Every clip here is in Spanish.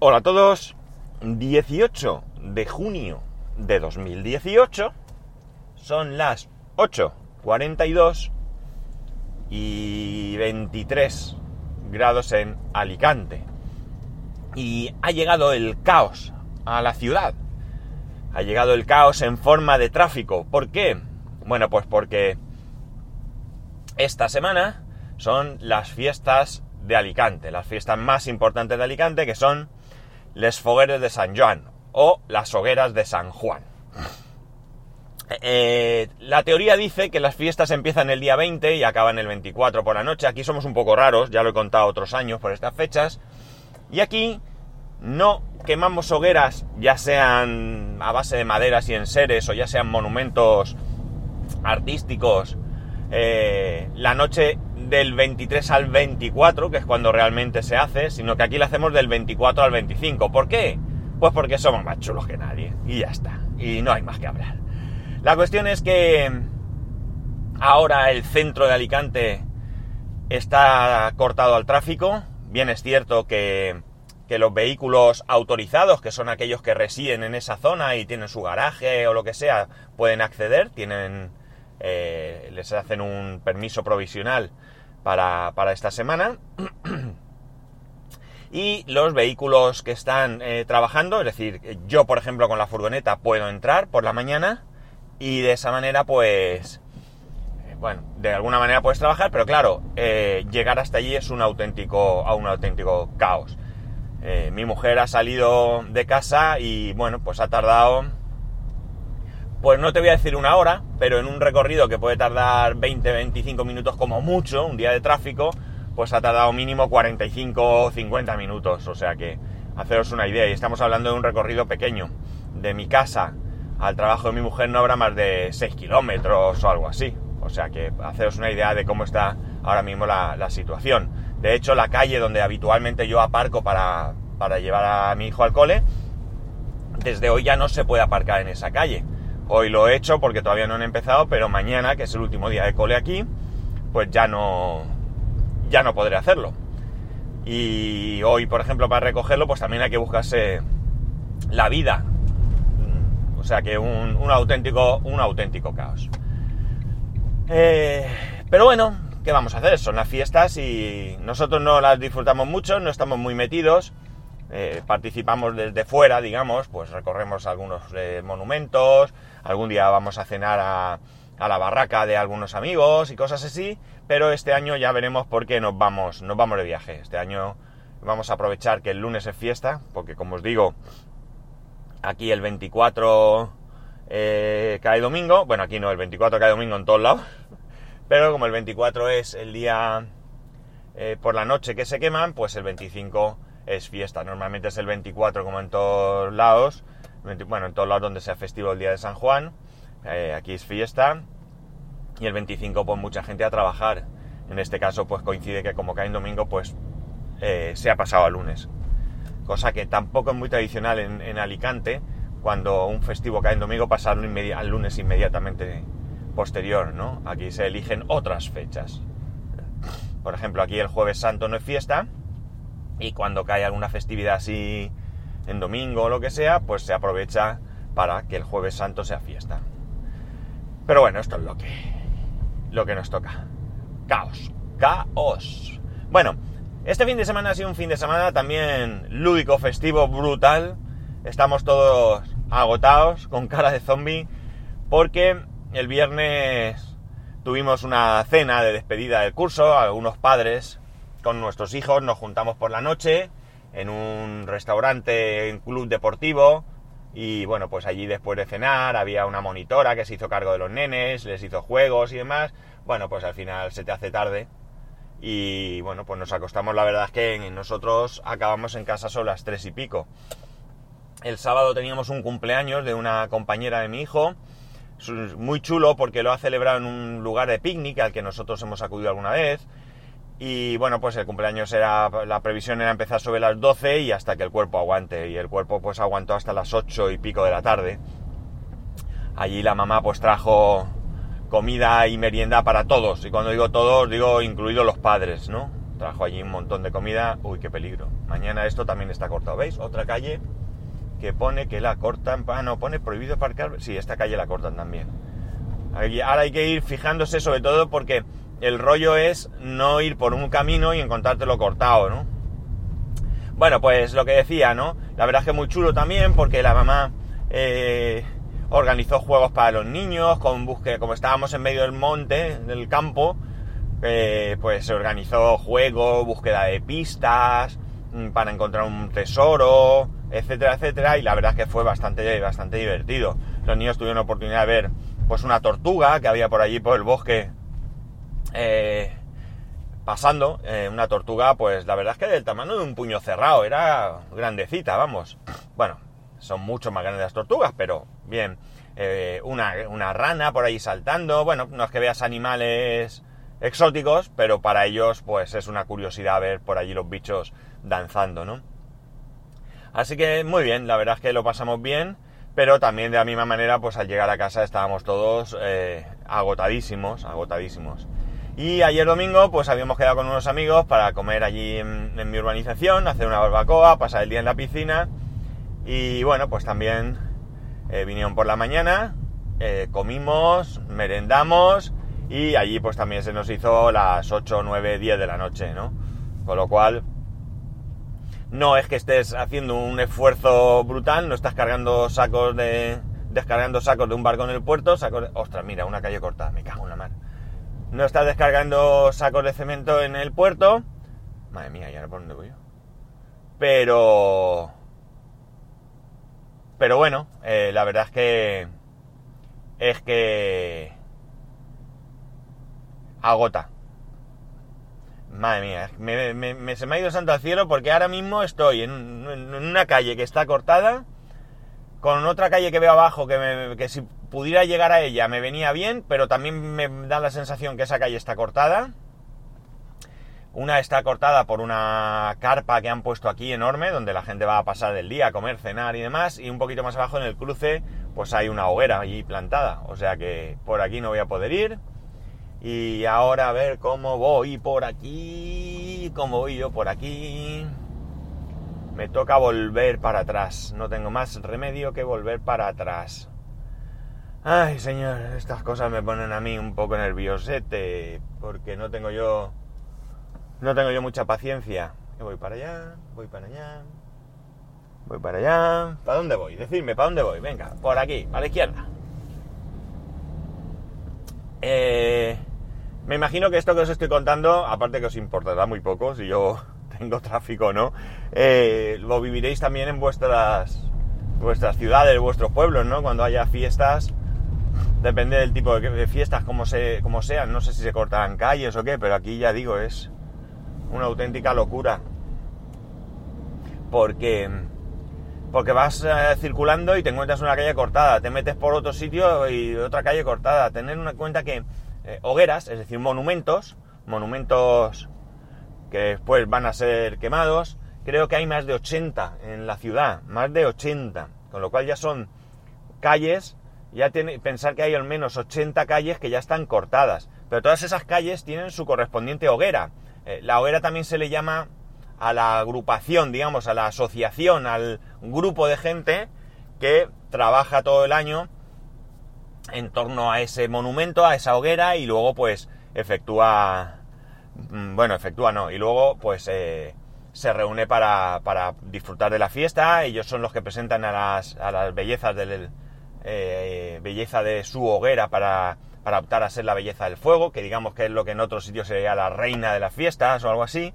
Hola a todos, 18 de junio de 2018, son las 8.42 y 23 grados en Alicante. Y ha llegado el caos a la ciudad. Ha llegado el caos en forma de tráfico. ¿Por qué? Bueno, pues porque esta semana son las fiestas de Alicante, las fiestas más importantes de Alicante, que son les Fogueres de San Juan o las hogueras de San Juan. Eh, la teoría dice que las fiestas empiezan el día 20 y acaban el 24 por la noche. Aquí somos un poco raros, ya lo he contado otros años por estas fechas. Y aquí no quemamos hogueras, ya sean a base de maderas y enseres o ya sean monumentos artísticos, eh, la noche del 23 al 24, que es cuando realmente se hace, sino que aquí lo hacemos del 24 al 25. ¿Por qué? Pues porque somos más chulos que nadie. Y ya está. Y no hay más que hablar. La cuestión es que ahora el centro de Alicante está cortado al tráfico. Bien es cierto que, que los vehículos autorizados, que son aquellos que residen en esa zona y tienen su garaje o lo que sea, pueden acceder, tienen, eh, les hacen un permiso provisional para, para esta semana. y los vehículos que están eh, trabajando, es decir, yo por ejemplo con la furgoneta puedo entrar por la mañana y de esa manera pues, eh, bueno, de alguna manera puedes trabajar, pero claro, llegar hasta allí es un auténtico, un auténtico caos. mi mujer ha salido de casa y bueno, pues ha tardado, pues no te voy a decir una hora, pero en un recorrido que puede tardar 20-25 minutos como mucho, un día de tráfico, pues ha tardado mínimo 45 o 50 minutos. O sea que, haceros una idea, y estamos hablando de un recorrido pequeño. De mi casa al trabajo de mi mujer no habrá más de 6 kilómetros o algo así. O sea que, haceros una idea de cómo está ahora mismo la, situación. De hecho, la calle donde habitualmente yo aparco para, para llevar a mi hijo al cole, desde hoy ya no se puede aparcar en esa calle. Hoy lo he hecho porque todavía no han empezado, pero mañana, que es el último día de cole aquí, pues ya no, ya no podré hacerlo. Y hoy, por ejemplo, para recogerlo, pues también hay que buscarse la vida. O sea que un, auténtico, un auténtico caos. Eh, pero bueno, ¿qué vamos a hacer? Son las fiestas y nosotros no las disfrutamos mucho, no estamos muy metidos. Eh, participamos desde fuera, digamos, pues recorremos algunos eh, monumentos, algún día vamos a cenar a, la barraca de algunos amigos y cosas así, pero este año ya veremos por qué nos vamos, nos vamos de viaje. Este año vamos a aprovechar que el lunes es fiesta, porque como os digo, aquí el 24 eh, cae domingo, bueno, aquí no, el 24 cae domingo en todos lados, pero como el 24 es el día por la noche que se queman, pues el 25 es fiesta. Normalmente es el 24 como en todos lados, bueno, en todos lados donde sea festivo el día de San Juan eh, aquí es fiesta y el 25 pues mucha gente a trabajar. En este caso pues coincide que como cae en domingo pues eh, se ha pasado a lunes. Cosa que tampoco es muy tradicional en, Alicante cuando un festivo cae en domingo pasa al, lunes inmediatamente posterior, ¿no? Aquí se eligen otras fechas. Por ejemplo, aquí el jueves santo no es fiesta y cuando cae alguna festividad así en domingo o lo que sea, pues se aprovecha para que el jueves santo sea fiesta. Pero bueno, esto es lo que, lo que nos toca. Caos. Caos. Bueno, este fin de semana ha sido un fin de semana también lúdico, festivo, brutal. Estamos todos agotados, con cara de zombie, porque el viernes tuvimos una cena de despedida del curso, algunos padres con nuestros hijos nos juntamos por la noche en un restaurante, en club deportivo, y bueno, pues allí después de cenar había una monitora que se hizo cargo de los nenes, les hizo juegos y demás. Bueno, pues al final se te hace tarde. Y bueno, pues nos acostamos, la verdad es que nosotros acabamos en casa solo las tres y pico. El sábado teníamos un cumpleaños de una compañera de mi hijo, muy chulo porque lo ha celebrado en un lugar de picnic al que nosotros hemos acudido alguna vez. Y bueno, pues el cumpleaños era, la previsión era empezar sobre las 12 y hasta que el cuerpo aguante. Y el cuerpo pues aguantó hasta las 8 y pico de la tarde. Allí la mamá pues trajo comida y merienda para todos. Y cuando digo todos, digo incluidos los padres, ¿no? trajo allí un montón de comida. Uy, qué peligro. Mañana esto también está cortado. ¿Veis? Otra calle que pone que la cortan. Ah, no, pone prohibido aparcar. Sí, esta calle la cortan también. Ahora hay que ir fijándose sobre todo porque el rollo es no ir por un camino y encontrártelo cortado, ¿no? Bueno, pues lo que decía, ¿no? La verdad es que muy chulo también porque la mamá eh, organizó juegos para los niños con búsqueda, como estábamos en medio del monte, del campo, eh, pues se organizó juego, búsqueda de pistas, mm, para encontrar un tesoro, etcétera, etcétera, y la verdad es que fue bastante, bastante divertido. Los niños tuvieron la oportunidad de ver, pues una tortuga que había por allí por el bosque, eh, pasando, eh, una tortuga, pues la verdad es que del tamaño de un puño cerrado, era grandecita, vamos. Bueno, son mucho más grandes las tortugas, pero bien. una, una rana por ahí saltando, bueno, no es que veas animales exóticos, pero para ellos pues es una curiosidad ver por allí los bichos danzando, ¿no? Así que muy bien, la verdad es que lo pasamos bien, pero también de la misma manera pues al llegar a casa estábamos todos eh, agotadísimos, agotadísimos. Y ayer domingo pues habíamos quedado con unos amigos para comer allí en, mi urbanización, hacer una barbacoa, pasar el día en la piscina y bueno pues también eh, vinieron por la mañana, eh, comimos, merendamos y allí pues también se nos hizo las 8, 9, 10 de la noche, ¿no? Con lo cual, no es que estés haciendo un esfuerzo brutal, no estás cargando sacos de... descargando sacos de un barco en el puerto, sacos de... Ostras, mira, una calle cortada, me cago. No estás descargando sacos de cemento en el puerto. Madre mía, ¿y ahora por dónde voy yo? Pero... Pero bueno, eh, la verdad es que... Es que agota. Madre mía, me, se me ha ido santo al cielo porque ahora mismo estoy en, una calle que está cortada, con otra calle que veo abajo que, que si pudiera llegar a ella me venía bien, pero también me da la sensación que esa calle está cortada. Una está cortada por una carpa que han puesto aquí enorme, donde la gente va a pasar el día a comer, cenar y demás, y un poquito más abajo en el cruce, pues hay una hoguera allí plantada. O sea que por aquí no voy a poder ir. Y ahora a ver cómo voy por aquí, cómo voy yo por aquí. Me toca volver para atrás. No tengo más remedio que volver para atrás. Ay, señor, estas cosas me ponen a mí un poco nerviosete. Porque no tengo yo. No tengo yo mucha paciencia. Voy para allá, voy para allá. Voy para allá. ¿Para dónde voy? Decidme, ¿para dónde voy? Venga, por aquí, para la izquierda. Eh, me imagino que esto que os estoy contando, aparte que os importará muy poco si yo tengo tráfico o no, eh, lo viviréis también en vuestras, vuestras ciudades, vuestros pueblos, ¿no? Cuando haya fiestas, depende del tipo de fiestas, como, se, como sean, no sé si se cortarán calles o qué, pero aquí ya digo, es una auténtica locura. Porque, porque vas eh, circulando y te encuentras una calle cortada, te metes por otro sitio y otra calle cortada. Tener en cuenta que eh, hogueras, es decir, monumentos, monumentos que después van a ser quemados. Creo que hay más de 80 en la ciudad, más de 80, con lo cual ya son calles, ya tiene, pensar que hay al menos 80 calles que ya están cortadas, pero todas esas calles tienen su correspondiente hoguera. Eh, la hoguera también se le llama a la agrupación, digamos, a la asociación, al grupo de gente que trabaja todo el año en torno a ese monumento, a esa hoguera y luego pues efectúa, mm, bueno, efectúa no, y luego pues eh, se reúne para, para, disfrutar de la fiesta, ellos son los que presentan a las, a las bellezas del, eh, belleza de su hoguera para, para optar a ser la belleza del fuego, que digamos que es lo que en otros sitios sería la reina de las fiestas o algo así,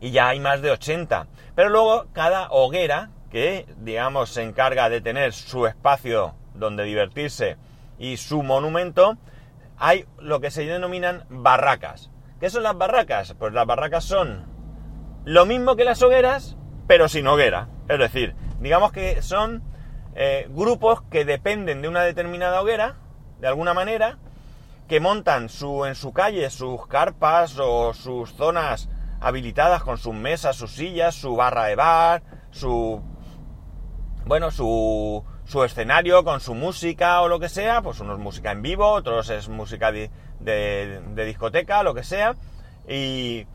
y ya hay más de 80, pero luego cada hoguera que digamos se encarga de tener su espacio donde divertirse y su monumento, hay lo que se denominan barracas. ¿Qué son las barracas? Pues las barracas son lo mismo que las hogueras, pero sin hoguera. Es decir, digamos que son eh, grupos que dependen de una determinada hoguera, de alguna manera, que montan su, en su calle sus carpas o sus zonas habilitadas con sus mesas, sus sillas, su barra de bar, su... bueno, su, su escenario con su música o lo que sea, pues unos música en vivo, otros es música de, discoteca, lo que sea, y,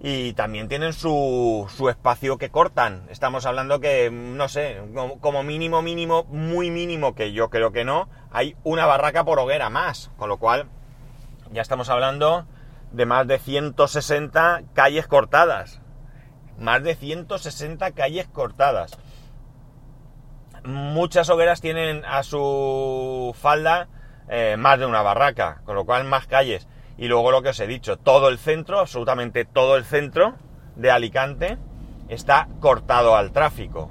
y también tienen su, su espacio que cortan. Estamos hablando que, no sé, como, mínimo, mínimo, muy mínimo, que yo creo que no, hay una barraca por hoguera más, con lo cual ya estamos hablando de más de 160 calles cortadas. Más de 160 calles cortadas. Muchas hogueras tienen a su falda eh, más de una barraca, con lo cual más calles. Y luego lo que os he dicho, todo el centro, absolutamente todo el centro de Alicante está cortado al tráfico.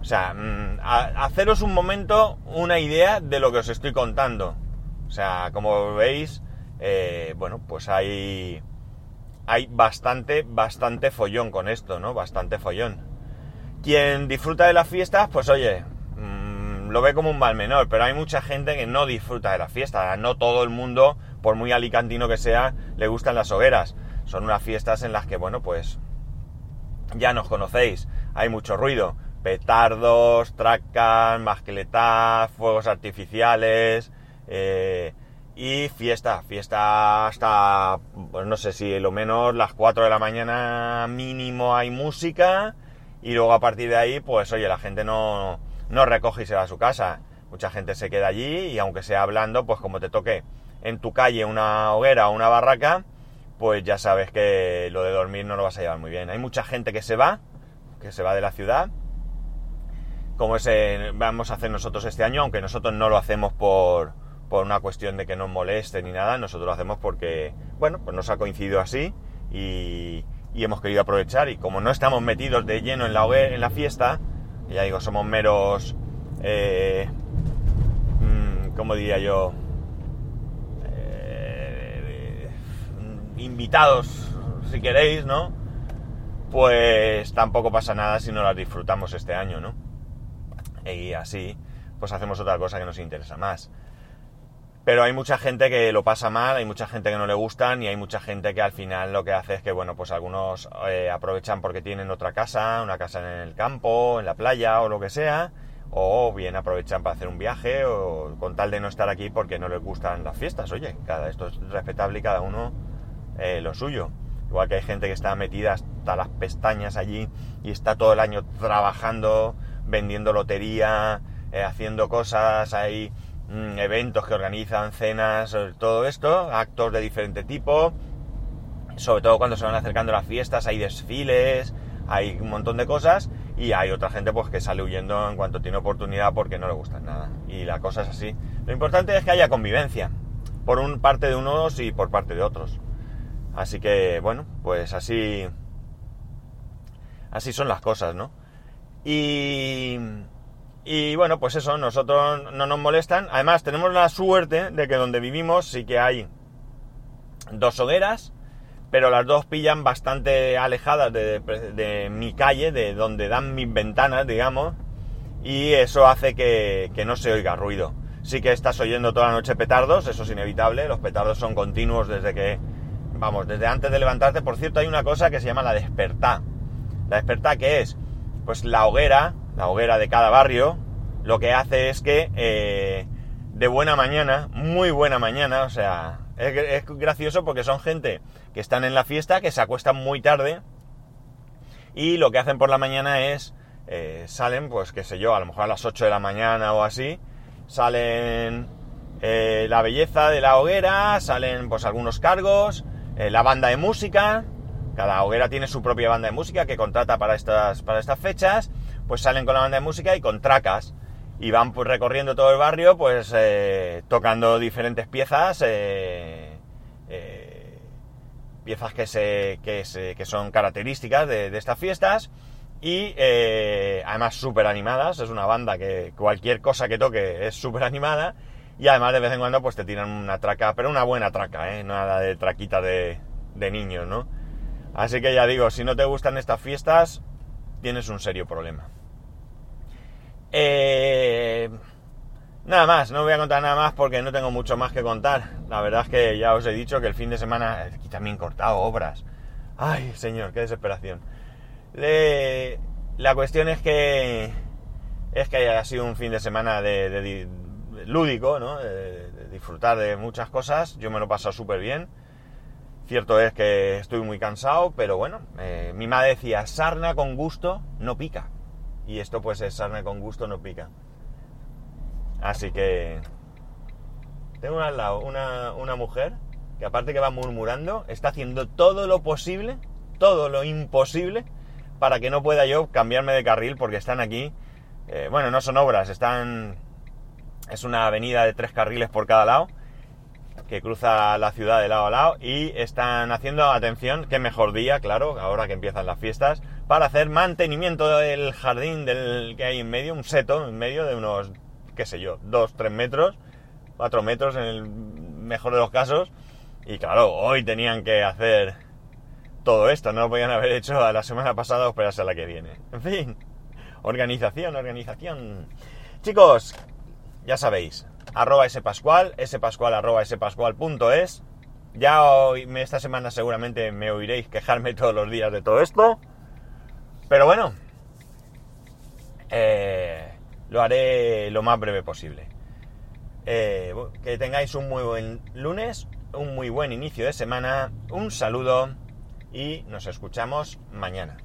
O sea, mm, haceros un momento una idea de lo que os estoy contando. O sea, como veis, eh, bueno, pues hay, hay bastante, bastante follón con esto, ¿no? Bastante follón. Quien disfruta de las fiestas, pues oye, mm, lo ve como un mal menor, pero hay mucha gente que no disfruta de las fiestas. No todo el mundo por muy alicantino que sea, le gustan las hogueras. Son unas fiestas en las que, bueno, pues ya nos conocéis, hay mucho ruido. Petardos, tracas, masqueletas, fuegos artificiales eh, y fiesta, fiesta hasta, pues no sé si lo menos las 4 de la mañana mínimo hay música y luego a partir de ahí, pues oye, la gente no, no recoge y se va a su casa. Mucha gente se queda allí y aunque sea hablando, pues como te toque en tu calle una hoguera o una barraca, pues ya sabes que lo de dormir no lo vas a llevar muy bien. Hay mucha gente que se va, que se va de la ciudad, como ese vamos a hacer nosotros este año, aunque nosotros no lo hacemos por, por una cuestión de que nos moleste ni nada, nosotros lo hacemos porque, bueno, pues nos ha coincidido así y, hemos querido aprovechar y como no estamos metidos de lleno en la, en la fiesta, ya digo, somos meros, eh, mm, ¿cómo diría yo? Invitados, si queréis, ¿no? Pues tampoco pasa nada si no las disfrutamos este año, ¿no? Y así, pues hacemos otra cosa que nos interesa más. Pero hay mucha gente que lo pasa mal, hay mucha gente que no le gustan y hay mucha gente que al final lo que hace es que, bueno, pues algunos eh, aprovechan porque tienen otra casa, una casa en el campo, en la playa o lo que sea, o bien aprovechan para hacer un viaje o con tal de no estar aquí porque no les gustan las fiestas. Oye, cada esto es respetable y cada uno eh, lo suyo. Igual que hay gente que está metida hasta las pestañas allí y está todo el año trabajando, vendiendo lotería, eh, haciendo cosas, hay mm, eventos que organizan, cenas, eh, todo esto, actos de diferente tipo. Sobre todo cuando se van acercando las fiestas, hay desfiles, hay un montón de cosas y hay otra gente pues que sale huyendo en cuanto tiene oportunidad porque no le gusta nada. Y la cosa es así. Lo importante es que haya convivencia, por un parte de unos y por parte de otros. Así que, bueno, pues así. Así son las cosas, ¿no? Y. Y bueno, pues eso, nosotros no nos molestan. Además, tenemos la suerte de que donde vivimos sí que hay dos hogueras, pero las dos pillan bastante alejadas de, mi calle, de donde dan mis ventanas, digamos, y eso hace que, que no se oiga ruido. Sí que estás oyendo toda la noche petardos, eso es inevitable, los petardos son continuos desde que vamos, desde antes de levantarte. Por cierto, hay una cosa que se llama la despertá. La despertá, que es? Pues la hoguera, la hoguera de cada barrio, lo que hace es que eh, de buena mañana, muy buena mañana, o sea, es, gracioso porque son gente que están en la fiesta, que se acuestan muy tarde y lo que hacen por la mañana es, eh, salen, pues qué sé yo, a lo mejor a las 8 de la mañana o así, salen eh, la belleza de la hoguera, salen pues algunos cargos, eh, la banda de música, cada hoguera tiene su propia banda de música que contrata para estas, para estas fechas, pues salen con la banda de música y con tracas. Y van pues, recorriendo todo el barrio, pues eh, tocando diferentes piezas, eh, piezas que, se, que, se, que, son características de, de estas fiestas y además súper animadas. Es una banda que cualquier cosa que toque es súper animada y además de vez en cuando pues te tiran una traca, pero una buena traca, ¿eh? Nada de traquita de, de niños, ¿no? Así que ya digo, si no te gustan estas fiestas, tienes un serio problema. Eh, nada más, no voy a contar nada más porque no tengo mucho más que contar. La verdad es que ya os he dicho que el fin de semana aquí también cortado obras. Ay, señor, qué desesperación. la cuestión es que es que haya sido un fin de semana de, lúdico, ¿no? Disfrutar de muchas cosas. Yo me lo he pasado súper bien. Cierto es que estoy muy cansado, pero bueno, eh, mi madre decía, sarna con gusto no pica. Y esto pues es sarna con gusto no pica. Así que... Tengo al lado una, una mujer que aparte que va murmurando, está haciendo todo lo posible, todo lo imposible, para que no pueda yo cambiarme de carril porque están aquí. eh, bueno, no son obras, están... Es una avenida de tres carriles por cada lado que cruza la ciudad de lado a lado y están haciendo, atención, qué mejor día, claro, ahora que empiezan las fiestas, para hacer mantenimiento del jardín del que hay en medio, un seto en medio de unos, qué sé yo, dos, tres metros, cuatro metros en el mejor de los casos. Y claro, hoy tenían que hacer todo esto, no lo podían haber hecho a la semana pasada o esperarse a la que viene. En fin, organización, organización. Chicos, ya sabéis, arroba spascual, spascual arroba spascual.es. Ya hoy, esta semana seguramente me oiréis quejarme todos los días de todo esto. Pero bueno, eh, lo haré lo más breve posible. Eh, que tengáis un muy buen lunes, un muy buen inicio de semana, un saludo y nos escuchamos mañana.